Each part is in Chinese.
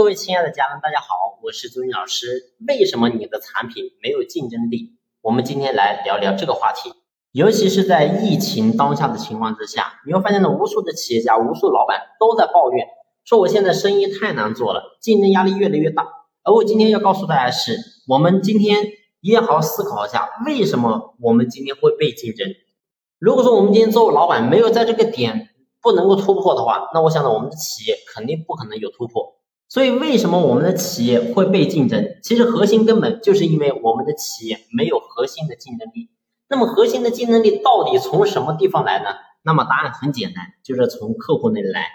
各位亲爱的家人，大家好，我是朱云老师。为什么你的产品没有竞争力？我们今天来聊聊这个话题。尤其是在疫情当下的情况之下，你会发现呢，无数的企业家、无数老板都在抱怨，说我现在生意太难做了，竞争压力越来越大。而我今天要告诉大家是，我们今天一定要好好思考一下，为什么我们今天会被竞争？如果说我们今天作为老板没有在这个点不能够突破的话，那我想呢，我们的企业肯定不可能有突破。所以，为什么我们的企业会被竞争？其实核心根本就是因为我们的企业没有核心的竞争力。那么，核心的竞争力到底从什么地方来呢？那么答案很简单，就是从客户那里来。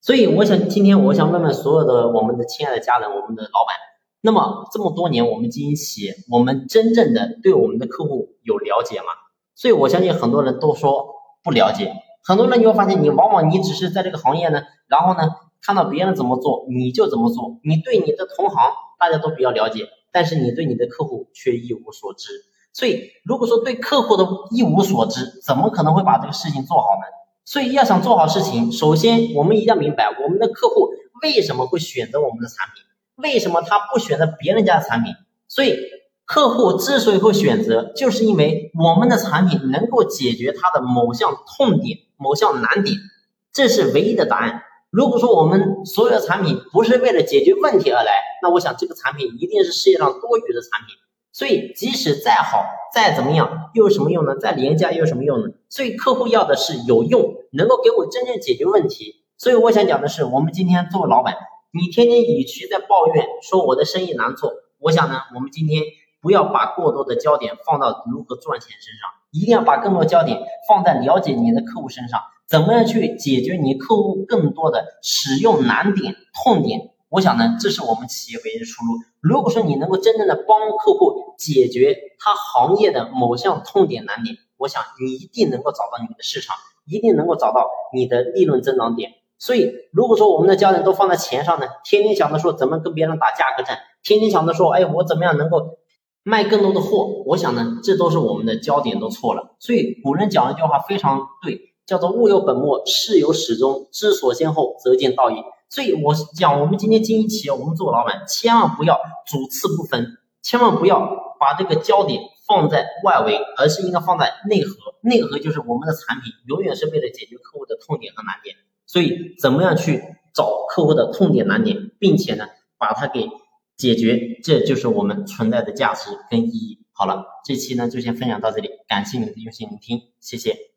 所以，我想今天我想问问所有的我们的亲爱的家人，我们的老板，那么这么多年我们经营企业，我们真正的对我们的客户有了解吗？所以我相信很多人都说不了解。很多人你会发现，你往往你只是在这个行业呢，然后呢？看到别人怎么做，你就怎么做。你对你的同行大家都比较了解，但是你对你的客户却一无所知。所以，如果说对客户的一无所知，怎么可能会把这个事情做好呢？所以，要想做好事情，首先我们一定要明白我们的客户为什么会选择我们的产品，为什么他不选择别人家的产品。所以，客户之所以会选择，就是因为我们的产品能够解决他的某项痛点、某项难点，这是唯一的答案。如果说我们所有的产品不是为了解决问题而来，那我想这个产品一定是世界上多余的产品。所以即使再好再怎么样，又有什么用呢？再廉价又有什么用呢？所以客户要的是有用，能够给我真正解决问题。所以我想讲的是，我们今天作为老板，你天天与其在抱怨说我的生意难做，我想呢，我们今天不要把过多的焦点放到如何赚钱身上，一定要把更多焦点放在了解你的客户身上。怎么样去解决你客户更多的使用难点、痛点？我想呢，这是我们企业唯一的出路。如果说你能够真正的帮客户解决他行业的某项痛点、难点，我想你一定能够找到你的市场，一定能够找到你的利润增长点。所以，如果说我们的焦点都放在钱上呢，天天想着说怎么跟别人打价格战，天天想着说，哎，我怎么样能够卖更多的货？我想呢，这都是我们的焦点都错了。所以，古人讲一句话非常对。叫做物有本末，事有始终，知所先后，则见道也。所以我讲，我们今天经营企业，我们做老板，千万不要主次不分，千万不要把这个焦点放在外围，而是应该放在内核。内核就是我们的产品，永远是为了解决客户的痛点和难点。所以，怎么样去找客户的痛点难点，并且呢，把它给解决，这就是我们存在的价值跟意义。好了，这期呢就先分享到这里，感谢你的用心聆听，谢谢。